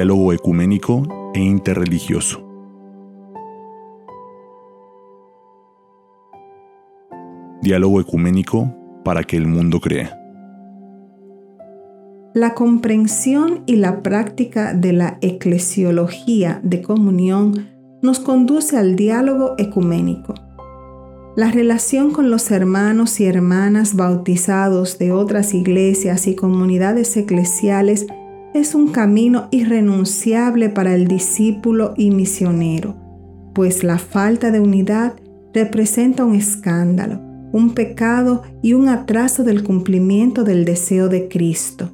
diálogo ecuménico e interreligioso. Diálogo ecuménico para que el mundo crea. La comprensión y la práctica de la eclesiología de comunión nos conduce al diálogo ecuménico. La relación con los hermanos y hermanas bautizados de otras iglesias y comunidades eclesiales es un camino irrenunciable para el discípulo y misionero, pues la falta de unidad representa un escándalo, un pecado y un atraso del cumplimiento del deseo de Cristo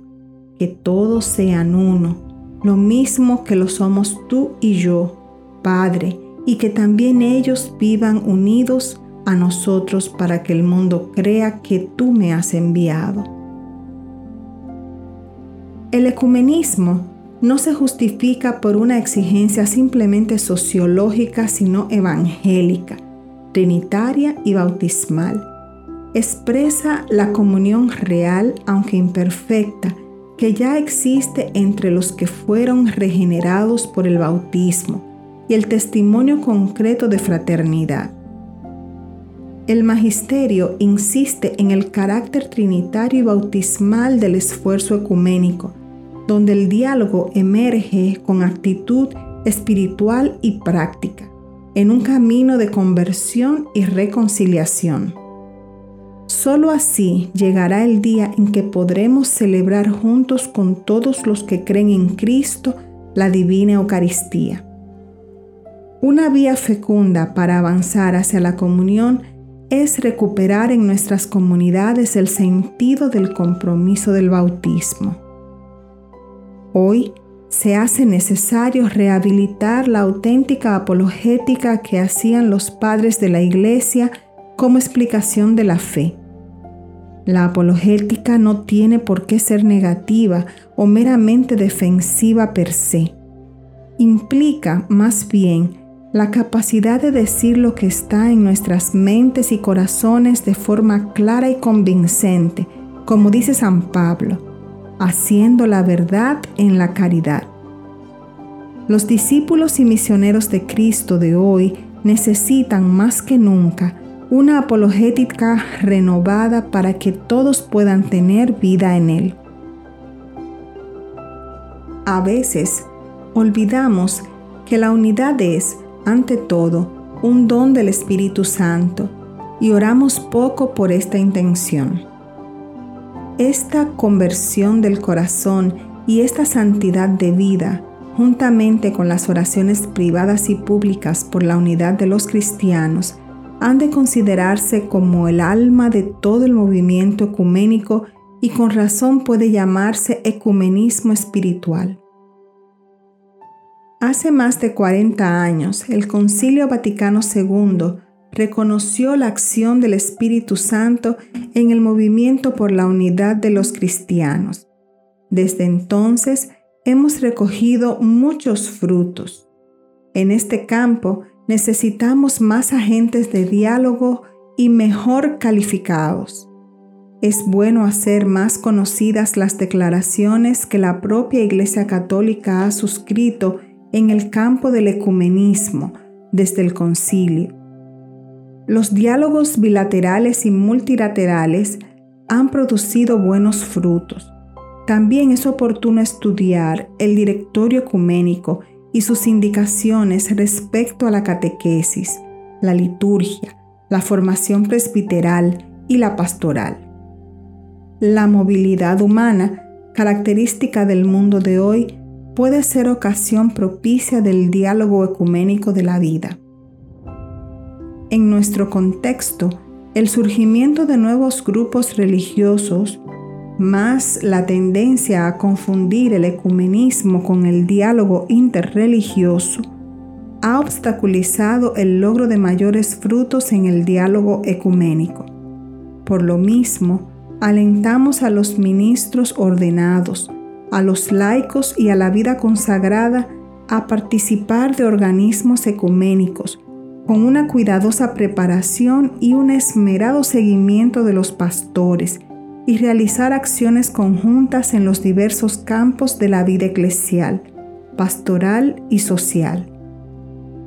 que todos sean uno, lo mismo que lo somos tú y yo, Padre, y que también ellos vivan unidos a nosotros para que el mundo crea que tú me has enviado. El ecumenismo no se justifica por una exigencia simplemente sociológica, sino evangélica, trinitaria y bautismal. Expresa la comunión real, aunque imperfecta, que ya existe entre los que fueron regenerados por el bautismo y el testimonio concreto de fraternidad. El magisterio insiste en el carácter trinitario y bautismal del esfuerzo ecuménico, donde el diálogo emerge con actitud espiritual y práctica, en un camino de conversión y reconciliación. Solo así llegará el día en que podremos celebrar juntos con todos los que creen en Cristo la divina Eucaristía. Una vía fecunda para avanzar hacia la comunión es recuperar en nuestras comunidades el sentido del compromiso del bautismo. Hoy se hace necesario rehabilitar la auténtica apologética que hacían los padres de la Iglesia como explicación de la fe. La apologética no tiene por qué ser negativa o meramente defensiva per se. Implica más bien la capacidad de decir lo que está en nuestras mentes y corazones de forma clara y convincente, como dice San Pablo, haciendo la verdad en la caridad. Los discípulos y misioneros de Cristo de hoy necesitan más que nunca una apologética renovada para que todos puedan tener vida en Él. A veces olvidamos que la unidad es, ante todo, un don del Espíritu Santo y oramos poco por esta intención. Esta conversión del corazón y esta santidad de vida, juntamente con las oraciones privadas y públicas por la unidad de los cristianos, han de considerarse como el alma de todo el movimiento ecuménico y con razón puede llamarse ecumenismo espiritual. Hace más de 40 años, el Concilio Vaticano II reconoció la acción del Espíritu Santo en el movimiento por la unidad de los cristianos. Desde entonces hemos recogido muchos frutos. En este campo, necesitamos más agentes de diálogo y mejor calificados. Es bueno hacer más conocidas las declaraciones que la propia Iglesia Católica ha suscrito en el campo del ecumenismo desde el concilio. Los diálogos bilaterales y multilaterales han producido buenos frutos. También es oportuno estudiar el directorio ecuménico y sus indicaciones respecto a la catequesis, la liturgia, la formación presbiteral y la pastoral. La movilidad humana, característica del mundo de hoy, puede ser ocasión propicia del diálogo ecuménico de la vida. En nuestro contexto, el surgimiento de nuevos grupos religiosos más la tendencia a confundir el ecumenismo con el diálogo interreligioso ha obstaculizado el logro de mayores frutos en el diálogo ecuménico. Por lo mismo, alentamos a los ministros ordenados, a los laicos y a la vida consagrada a participar de organismos ecuménicos con una cuidadosa preparación y un esmerado seguimiento de los pastores, y realizar acciones conjuntas en los diversos campos de la vida eclesial, pastoral y social.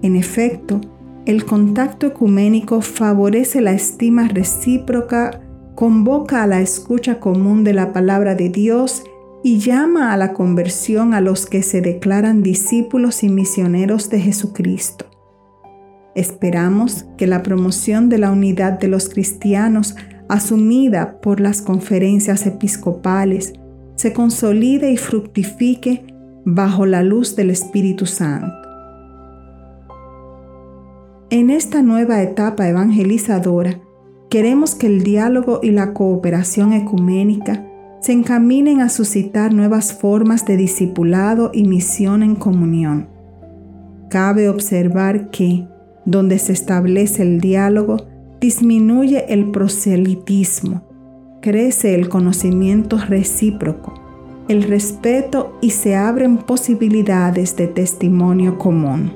En efecto, el contacto ecuménico favorece la estima recíproca, convoca a la escucha común de la palabra de Dios y llama a la conversión a los que se declaran discípulos y misioneros de Jesucristo. Esperamos que la promoción de la unidad de los cristianos asumida por las conferencias episcopales se consolide y fructifique bajo la luz del Espíritu Santo. En esta nueva etapa evangelizadora, queremos que el diálogo y la cooperación ecuménica se encaminen a suscitar nuevas formas de discipulado y misión en comunión. Cabe observar que, donde se establece el diálogo, disminuye el proselitismo, crece el conocimiento recíproco, el respeto y se abren posibilidades de testimonio común.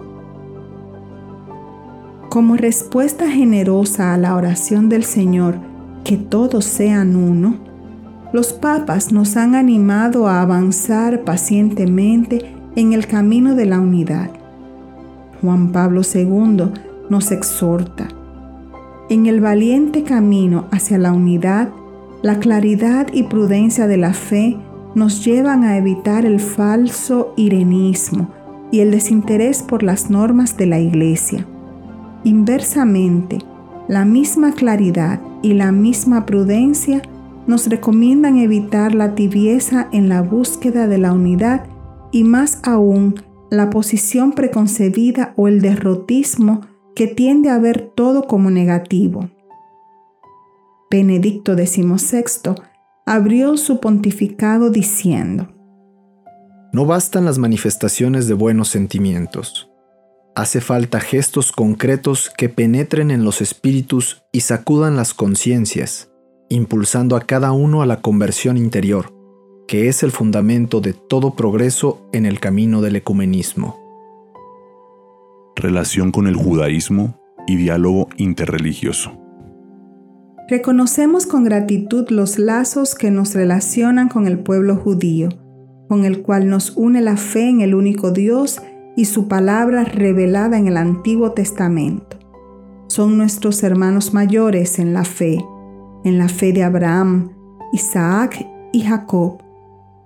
Como respuesta generosa a la oración del Señor, que todos sean uno, los papas nos han animado a avanzar pacientemente en el camino de la unidad. Juan Pablo II nos exhorta. En el valiente camino hacia la unidad, la claridad y prudencia de la fe nos llevan a evitar el falso irenismo y el desinterés por las normas de la Iglesia. Inversamente, la misma claridad y la misma prudencia nos recomiendan evitar la tibieza en la búsqueda de la unidad y más aún la posición preconcebida o el derrotismo que tiende a ver todo como negativo. Benedicto XVI abrió su pontificado diciendo, No bastan las manifestaciones de buenos sentimientos. Hace falta gestos concretos que penetren en los espíritus y sacudan las conciencias impulsando a cada uno a la conversión interior, que es el fundamento de todo progreso en el camino del ecumenismo. Relación con el judaísmo y diálogo interreligioso. Reconocemos con gratitud los lazos que nos relacionan con el pueblo judío, con el cual nos une la fe en el único Dios y su palabra revelada en el Antiguo Testamento. Son nuestros hermanos mayores en la fe, en la fe de Abraham, Isaac y Jacob.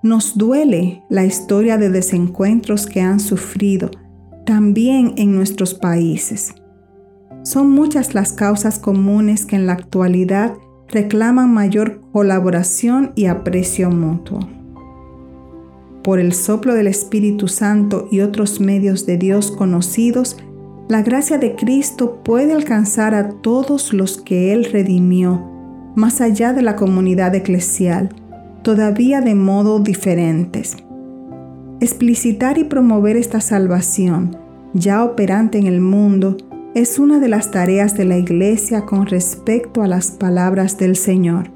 Nos duele la historia de desencuentros que han sufrido también en nuestros países. Son muchas las causas comunes que en la actualidad reclaman mayor colaboración y aprecio mutuo. Por el soplo del Espíritu Santo y otros medios de Dios conocidos, la gracia de Cristo puede alcanzar a todos los que Él redimió más allá de la comunidad eclesial, todavía de modo diferentes. Explicitar y promover esta salvación, ya operante en el mundo, es una de las tareas de la Iglesia con respecto a las palabras del Señor.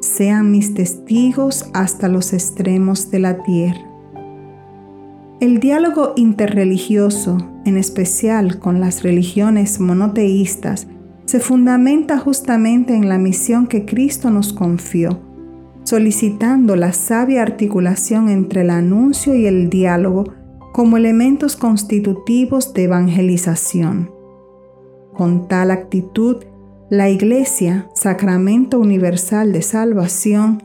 Sean mis testigos hasta los extremos de la tierra. El diálogo interreligioso, en especial con las religiones monoteístas, se fundamenta justamente en la misión que Cristo nos confió, solicitando la sabia articulación entre el anuncio y el diálogo como elementos constitutivos de evangelización. Con tal actitud, la Iglesia, sacramento universal de salvación,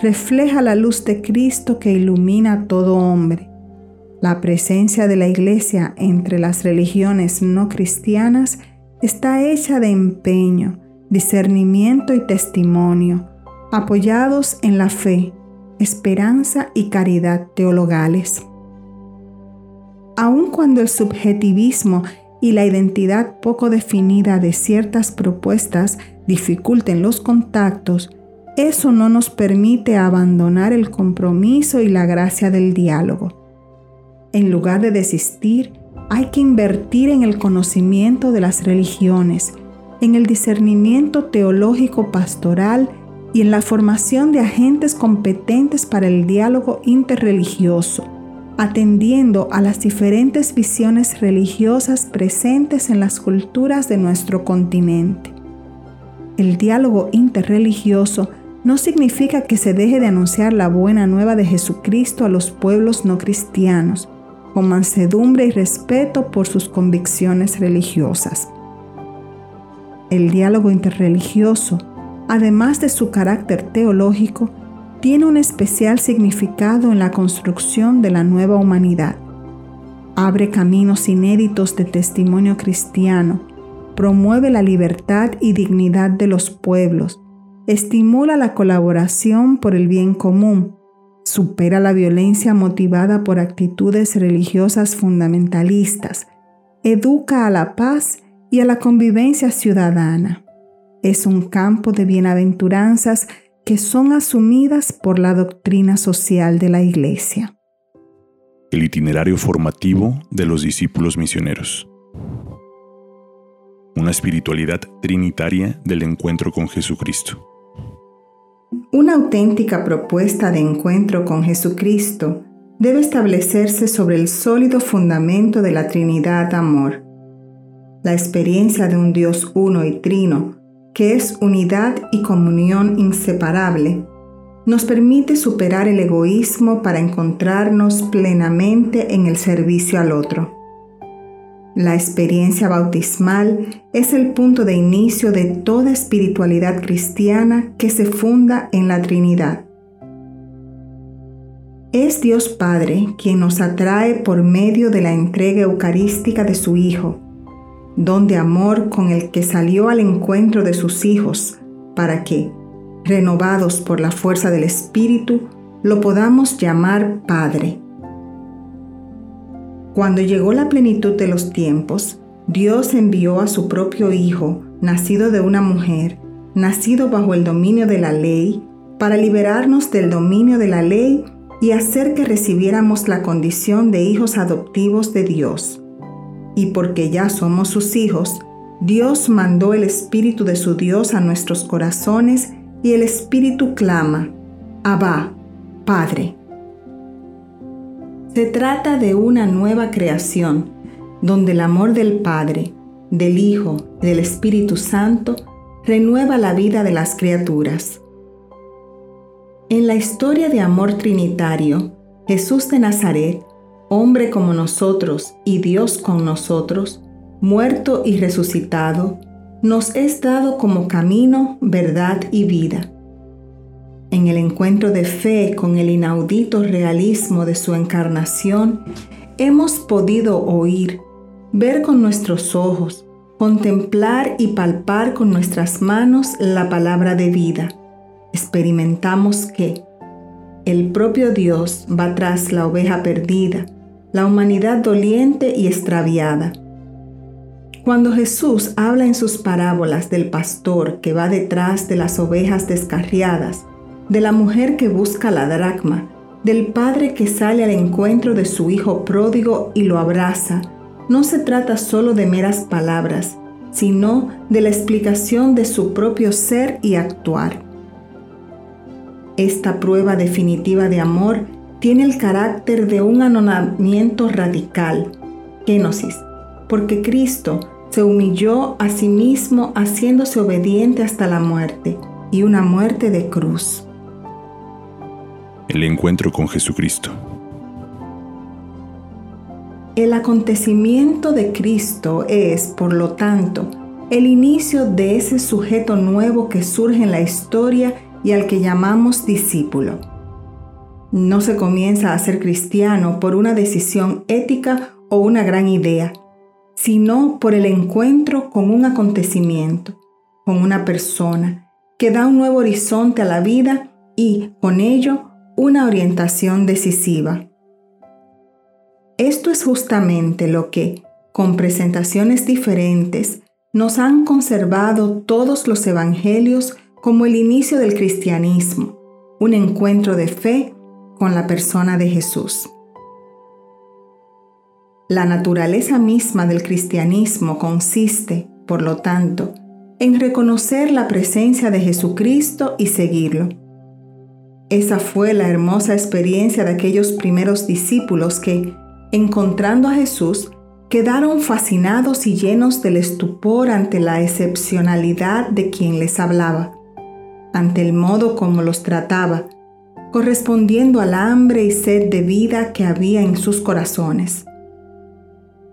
refleja la luz de Cristo que ilumina a todo hombre. La presencia de la Iglesia entre las religiones no cristianas está hecha de empeño, discernimiento y testimonio, apoyados en la fe, esperanza y caridad teologales. Aun cuando el subjetivismo y la identidad poco definida de ciertas propuestas dificulten los contactos, eso no nos permite abandonar el compromiso y la gracia del diálogo. En lugar de desistir, hay que invertir en el conocimiento de las religiones, en el discernimiento teológico pastoral y en la formación de agentes competentes para el diálogo interreligioso, atendiendo a las diferentes visiones religiosas presentes en las culturas de nuestro continente. El diálogo interreligioso no significa que se deje de anunciar la buena nueva de Jesucristo a los pueblos no cristianos, con mansedumbre y respeto por sus convicciones religiosas. El diálogo interreligioso, además de su carácter teológico, tiene un especial significado en la construcción de la nueva humanidad. Abre caminos inéditos de testimonio cristiano, promueve la libertad y dignidad de los pueblos, estimula la colaboración por el bien común, supera la violencia motivada por actitudes religiosas fundamentalistas, educa a la paz y a la convivencia ciudadana. Es un campo de bienaventuranzas que son asumidas por la doctrina social de la Iglesia. El itinerario formativo de los discípulos misioneros. Una espiritualidad trinitaria del encuentro con Jesucristo. Una auténtica propuesta de encuentro con Jesucristo debe establecerse sobre el sólido fundamento de la Trinidad Amor. La experiencia de un Dios uno y trino que es unidad y comunión inseparable, nos permite superar el egoísmo para encontrarnos plenamente en el servicio al otro. La experiencia bautismal es el punto de inicio de toda espiritualidad cristiana que se funda en la Trinidad. Es Dios Padre quien nos atrae por medio de la entrega eucarística de su Hijo, don de amor con el que salió al encuentro de sus hijos, para que, renovados por la fuerza del Espíritu, lo podamos llamar Padre. Cuando llegó la plenitud de los tiempos, Dios envió a su propio Hijo, nacido de una mujer, nacido bajo el dominio de la ley, para liberarnos del dominio de la ley y hacer que recibiéramos la condición de hijos adoptivos de Dios y porque ya somos sus hijos, Dios mandó el Espíritu de su Dios a nuestros corazones y el Espíritu clama, Abba, Padre. Se trata de una nueva creación, donde el amor del Padre, del Hijo y del Espíritu Santo renueva la vida de las criaturas. En la historia de amor trinitario, Jesús de Nazaret hombre como nosotros y Dios con nosotros, muerto y resucitado, nos es dado como camino, verdad y vida. En el encuentro de fe con el inaudito realismo de su encarnación, hemos podido oír, ver con nuestros ojos, contemplar y palpar con nuestras manos la palabra de vida. Experimentamos que el propio Dios va tras la oveja perdida, la humanidad doliente y extraviada. Cuando Jesús habla en sus parábolas del pastor que va detrás de las ovejas descarriadas, de la mujer que busca la dracma, del padre que sale al encuentro de su hijo pródigo y lo abraza, no se trata solo de meras palabras, sino de la explicación de su propio ser y actuar. Esta prueba definitiva de amor tiene el carácter de un anonamiento radical, kenosis, porque Cristo se humilló a sí mismo haciéndose obediente hasta la muerte y una muerte de cruz. El encuentro con Jesucristo. El acontecimiento de Cristo es, por lo tanto, el inicio de ese sujeto nuevo que surge en la historia y al que llamamos discípulo no se comienza a ser cristiano por una decisión ética o una gran idea, sino por el encuentro con un acontecimiento, con una persona, que da un nuevo horizonte a la vida y, con ello, una orientación decisiva. Esto es justamente lo que, con presentaciones diferentes, nos han conservado todos los evangelios como el inicio del cristianismo, un encuentro de fe con la persona de Jesús. La naturaleza misma del cristianismo consiste, por lo tanto, en reconocer la presencia de Jesucristo y seguirlo. Esa fue la hermosa experiencia de aquellos primeros discípulos que, encontrando a Jesús, quedaron fascinados y llenos del estupor ante la excepcionalidad de quien les hablaba, ante el modo como los trataba, correspondiendo al hambre y sed de vida que había en sus corazones.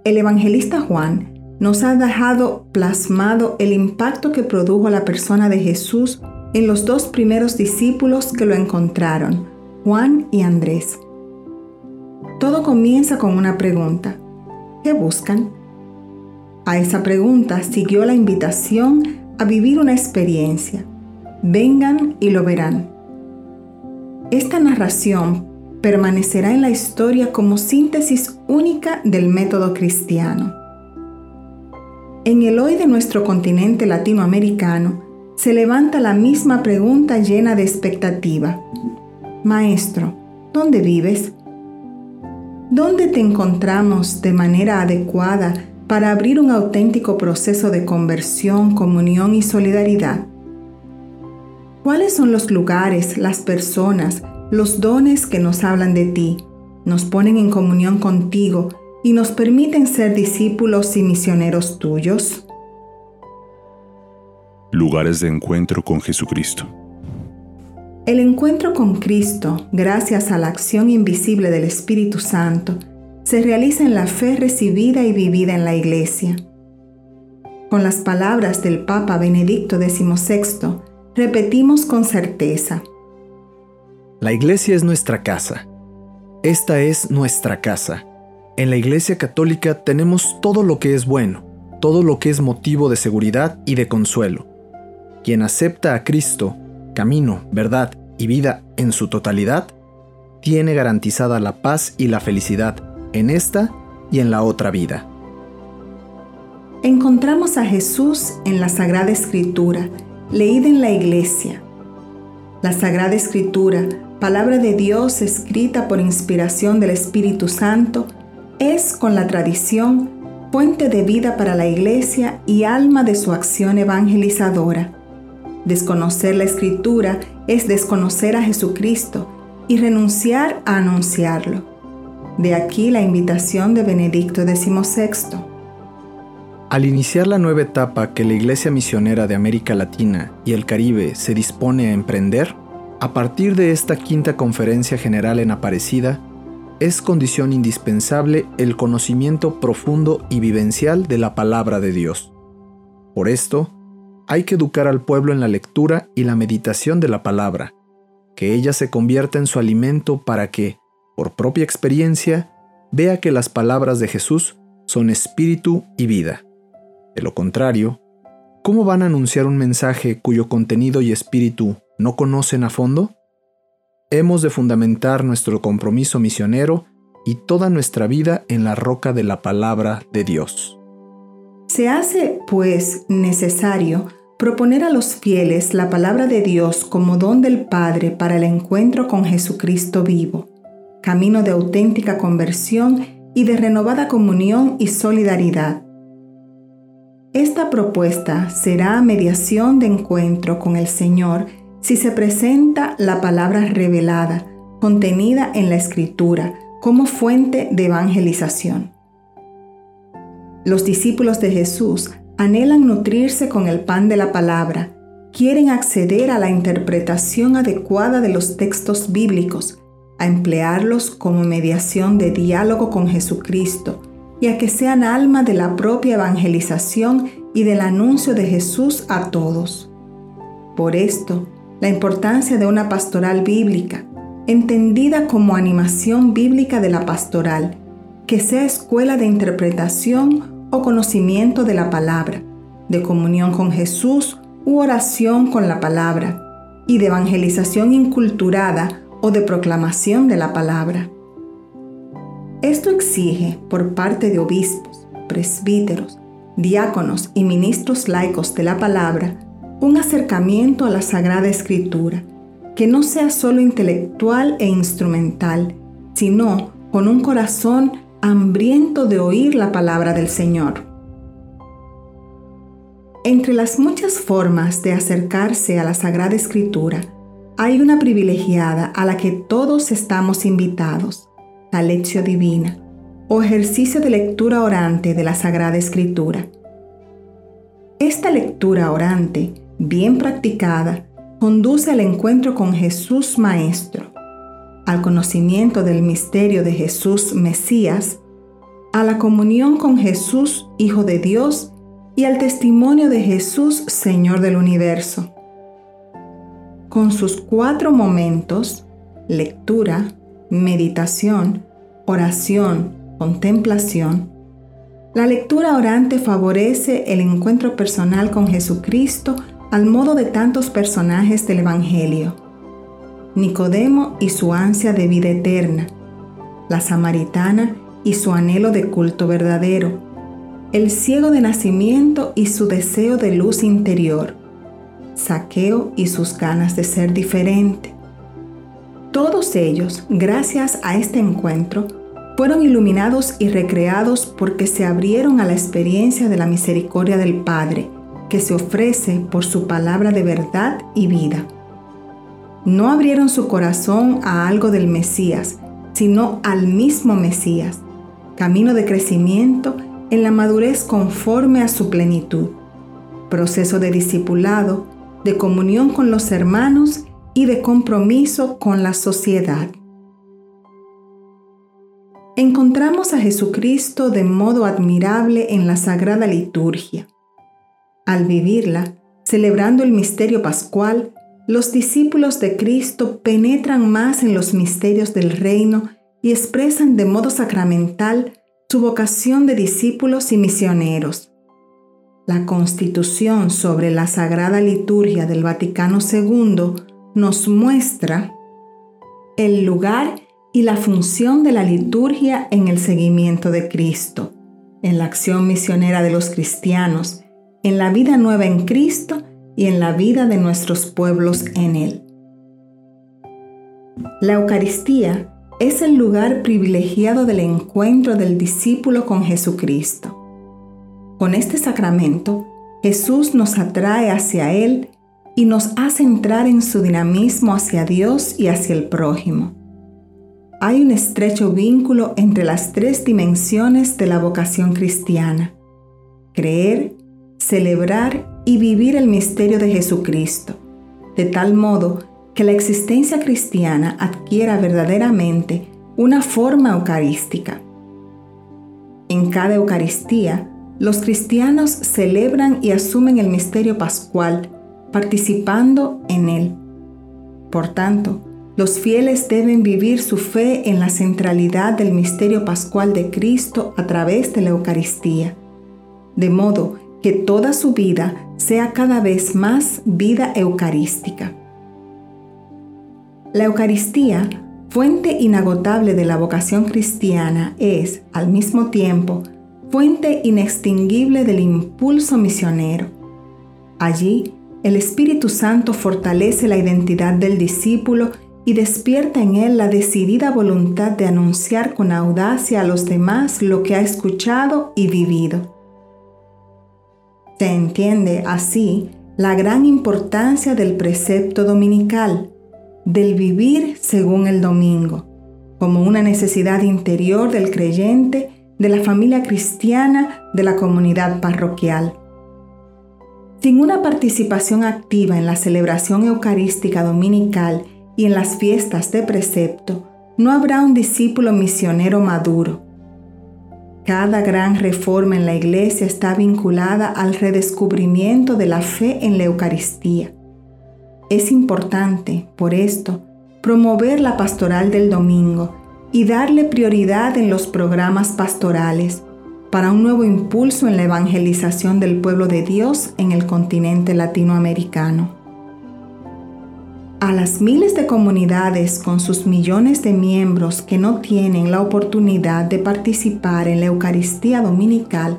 El evangelista Juan nos ha dejado plasmado el impacto que produjo la persona de Jesús en los dos primeros discípulos que lo encontraron, Juan y Andrés. Todo comienza con una pregunta. ¿Qué buscan? A esa pregunta siguió la invitación a vivir una experiencia. Vengan y lo verán. Esta narración permanecerá en la historia como síntesis única del método cristiano. En el hoy de nuestro continente latinoamericano se levanta la misma pregunta llena de expectativa. Maestro, ¿dónde vives? ¿Dónde te encontramos de manera adecuada para abrir un auténtico proceso de conversión, comunión y solidaridad? ¿Cuáles son los lugares, las personas, los dones que nos hablan de ti, nos ponen en comunión contigo y nos permiten ser discípulos y misioneros tuyos? Lugares de encuentro con Jesucristo. El encuentro con Cristo, gracias a la acción invisible del Espíritu Santo, se realiza en la fe recibida y vivida en la Iglesia. Con las palabras del Papa Benedicto XVI, repetimos con certeza. La Iglesia es nuestra casa. Esta es nuestra casa. En la Iglesia Católica tenemos todo lo que es bueno, todo lo que es motivo de seguridad y de consuelo. Quien acepta a Cristo, camino, verdad y vida en su totalidad, tiene garantizada la paz y la felicidad en esta y en la otra vida. Encontramos a Jesús en la Sagrada Escritura, leída en la Iglesia. La Sagrada Escritura, palabra de Dios escrita por inspiración del Espíritu Santo, es con la tradición fuente de vida para la Iglesia y alma de su acción evangelizadora. Desconocer la escritura es desconocer a Jesucristo y renunciar a anunciarlo. De aquí la invitación de Benedicto XVI. Al iniciar la nueva etapa que la Iglesia Misionera de América Latina y el Caribe se dispone a emprender, a partir de esta quinta conferencia general en Aparecida, es condición indispensable el conocimiento profundo y vivencial de la palabra de Dios. Por esto, hay que educar al pueblo en la lectura y la meditación de la palabra, que ella se convierta en su alimento para que, por propia experiencia, vea que las palabras de Jesús son espíritu y vida. De lo contrario, ¿cómo van a anunciar un mensaje cuyo contenido y espíritu no conocen a fondo? Hemos de fundamentar nuestro compromiso misionero y toda nuestra vida en la roca de la palabra de Dios. Se hace, pues, necesario proponer a los fieles la palabra de Dios como don del Padre para el encuentro con Jesucristo vivo, camino de auténtica conversión y de renovada comunión y solidaridad. Esta propuesta será mediación de encuentro con el Señor si se presenta la palabra revelada, contenida en la Escritura, como fuente de evangelización. Los discípulos de Jesús anhelan nutrirse con el pan de la palabra, quieren acceder a la interpretación adecuada de los textos bíblicos, a emplearlos como mediación de diálogo con Jesucristo y a que sean alma de la propia evangelización y del anuncio de Jesús a todos. Por esto, la importancia de una pastoral bíblica, entendida como animación bíblica de la pastoral, que sea escuela de interpretación o conocimiento de la palabra, de comunión con Jesús u oración con la palabra, y de evangelización inculturada o de proclamación de la palabra. Esto exige por parte de obispos, presbíteros, diáconos y ministros laicos de la palabra un acercamiento a la Sagrada Escritura, que no sea solo intelectual e instrumental, sino con un corazón hambriento de oír la palabra del Señor. Entre las muchas formas de acercarse a la Sagrada Escritura, hay una privilegiada a la que todos estamos invitados, la lección divina, o ejercicio de lectura orante de la Sagrada Escritura. Esta lectura orante, bien practicada, conduce al encuentro con Jesús Maestro, al conocimiento del misterio de Jesús Mesías, a la comunión con Jesús Hijo de Dios y al testimonio de Jesús Señor del universo. Con sus cuatro momentos, lectura, meditación, oración, contemplación, la lectura orante favorece el encuentro personal con Jesucristo al modo de tantos personajes del Evangelio. Nicodemo y su ansia de vida eterna, la samaritana y su anhelo de culto verdadero, el ciego de nacimiento y su deseo de luz interior, Saqueo y sus ganas de ser diferente. Todos ellos, gracias a este encuentro, fueron iluminados y recreados porque se abrieron a la experiencia de la misericordia del Padre, que se ofrece por su palabra de verdad y vida. No abrieron su corazón a algo del Mesías, sino al mismo Mesías, camino de crecimiento en la madurez conforme a su plenitud, proceso de discipulado, de comunión con los hermanos y de compromiso con la sociedad. Encontramos a Jesucristo de modo admirable en la Sagrada Liturgia. Al vivirla, celebrando el misterio pascual, los discípulos de Cristo penetran más en los misterios del reino y expresan de modo sacramental su vocación de discípulos y misioneros. La constitución sobre la Sagrada Liturgia del Vaticano II nos muestra el lugar y la función de la liturgia en el seguimiento de Cristo, en la acción misionera de los cristianos, en la vida nueva en Cristo y en la vida de nuestros pueblos en Él. La Eucaristía es el lugar privilegiado del encuentro del discípulo con Jesucristo. Con este sacramento, Jesús nos atrae hacia Él y nos hace entrar en su dinamismo hacia Dios y hacia el prójimo hay un estrecho vínculo entre las tres dimensiones de la vocación cristiana. Creer, celebrar y vivir el misterio de Jesucristo, de tal modo que la existencia cristiana adquiera verdaderamente una forma eucarística. En cada Eucaristía, los cristianos celebran y asumen el misterio pascual, participando en él. Por tanto, los fieles deben vivir su fe en la centralidad del misterio pascual de Cristo a través de la Eucaristía, de modo que toda su vida sea cada vez más vida eucarística. La Eucaristía, fuente inagotable de la vocación cristiana, es, al mismo tiempo, fuente inextinguible del impulso misionero. Allí, el Espíritu Santo fortalece la identidad del discípulo y despierta en él la decidida voluntad de anunciar con audacia a los demás lo que ha escuchado y vivido. Se entiende así la gran importancia del precepto dominical, del vivir según el domingo, como una necesidad interior del creyente, de la familia cristiana, de la comunidad parroquial. Sin una participación activa en la celebración eucarística dominical y en las fiestas de precepto, no habrá un discípulo misionero maduro. Cada gran reforma en la iglesia está vinculada al redescubrimiento de la fe en la Eucaristía. Es importante, por esto, promover la pastoral del domingo y darle prioridad en los programas pastorales para un nuevo impulso en la evangelización del pueblo de Dios en el continente latinoamericano a las miles de comunidades con sus millones de miembros que no tienen la oportunidad de participar en la Eucaristía Dominical,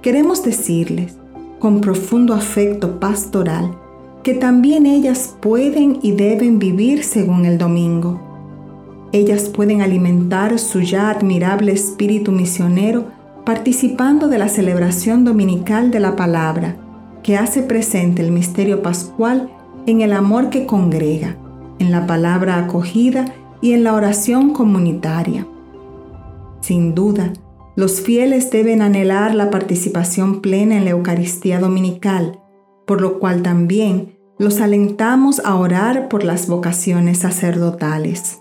queremos decirles, con profundo afecto pastoral, que también ellas pueden y deben vivir según el domingo. Ellas pueden alimentar su ya admirable espíritu misionero participando de la celebración dominical de la palabra, que hace presente el misterio pascual en el amor que congrega, en la palabra acogida y en la oración comunitaria. Sin duda, los fieles deben anhelar la participación plena en la Eucaristía Dominical, por lo cual también los alentamos a orar por las vocaciones sacerdotales.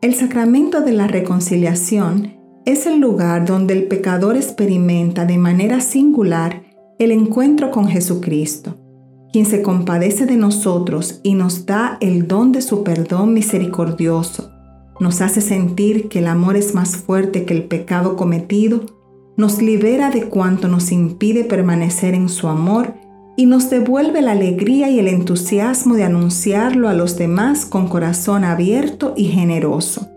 El sacramento de la reconciliación es el lugar donde el pecador experimenta de manera singular el encuentro con Jesucristo, quien se compadece de nosotros y nos da el don de su perdón misericordioso, nos hace sentir que el amor es más fuerte que el pecado cometido, nos libera de cuanto nos impide permanecer en su amor y nos devuelve la alegría y el entusiasmo de anunciarlo a los demás con corazón abierto y generoso.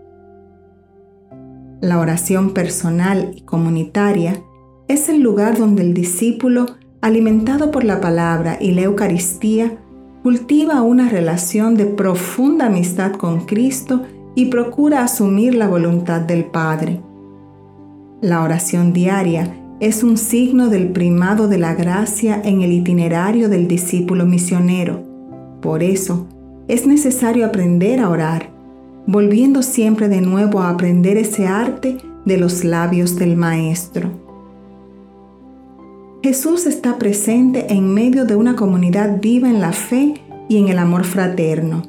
La oración personal y comunitaria es el lugar donde el discípulo, alimentado por la palabra y la Eucaristía, cultiva una relación de profunda amistad con Cristo y procura asumir la voluntad del Padre. La oración diaria es un signo del primado de la gracia en el itinerario del discípulo misionero. Por eso, es necesario aprender a orar, volviendo siempre de nuevo a aprender ese arte de los labios del Maestro. Jesús está presente en medio de una comunidad viva en la fe y en el amor fraterno.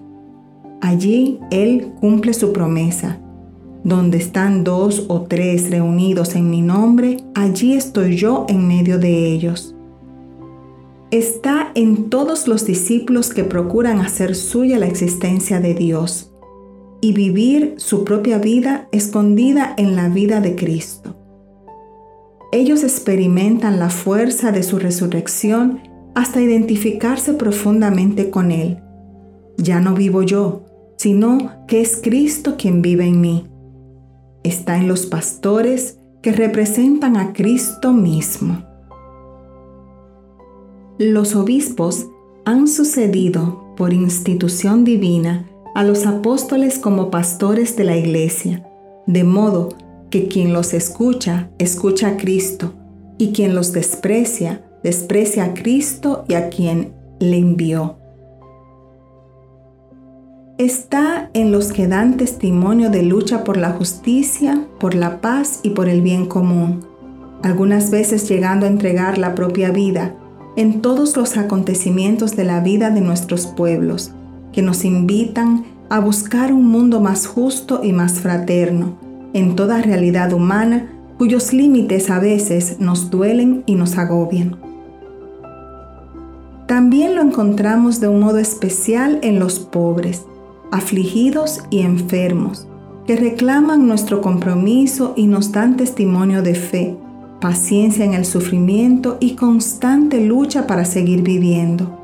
Allí Él cumple su promesa donde están dos o tres reunidos en mi nombre, allí estoy yo en medio de ellos. Está en todos los discípulos que procuran hacer suya la existencia de Dios y vivir su propia vida escondida en la vida de Cristo. Ellos experimentan la fuerza de su resurrección hasta identificarse profundamente con Él. Ya no vivo yo, sino que es Cristo quien vive en mí está en los pastores que representan a Cristo mismo. Los obispos han sucedido por institución divina a los apóstoles como pastores de la iglesia, de modo que quien los escucha, escucha a Cristo, y quien los desprecia, desprecia a Cristo y a quien le envió. Está en los que dan testimonio de lucha por la justicia, por la paz y por el bien común, algunas veces llegando a entregar la propia vida en todos los acontecimientos de la vida de nuestros pueblos, que nos invitan a buscar un mundo más justo y más fraterno, en toda realidad humana cuyos límites a veces nos duelen y nos agobian. También lo encontramos de un modo especial en los pobres, afligidos y enfermos, que reclaman nuestro compromiso y nos dan testimonio de fe, paciencia en el sufrimiento y constante lucha para seguir viviendo.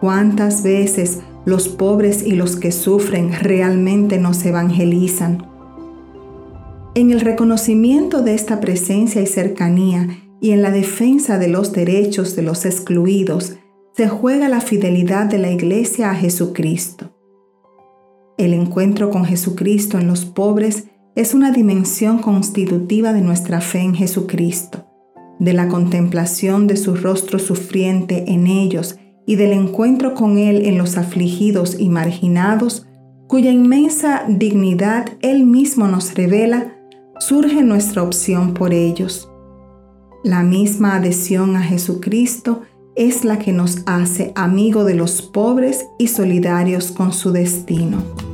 ¿Cuántas veces los pobres y los que sufren realmente nos evangelizan? En el reconocimiento de esta presencia y cercanía y en la defensa de los derechos de los excluidos, se juega la fidelidad de la Iglesia a Jesucristo. El encuentro con Jesucristo en los pobres es una dimensión constitutiva de nuestra fe en Jesucristo, de la contemplación de su rostro sufriente en ellos y del encuentro con Él en los afligidos y marginados, cuya inmensa dignidad Él mismo nos revela, surge nuestra opción por ellos. La misma adhesión a Jesucristo es la que nos hace amigo de los pobres y solidarios con su destino.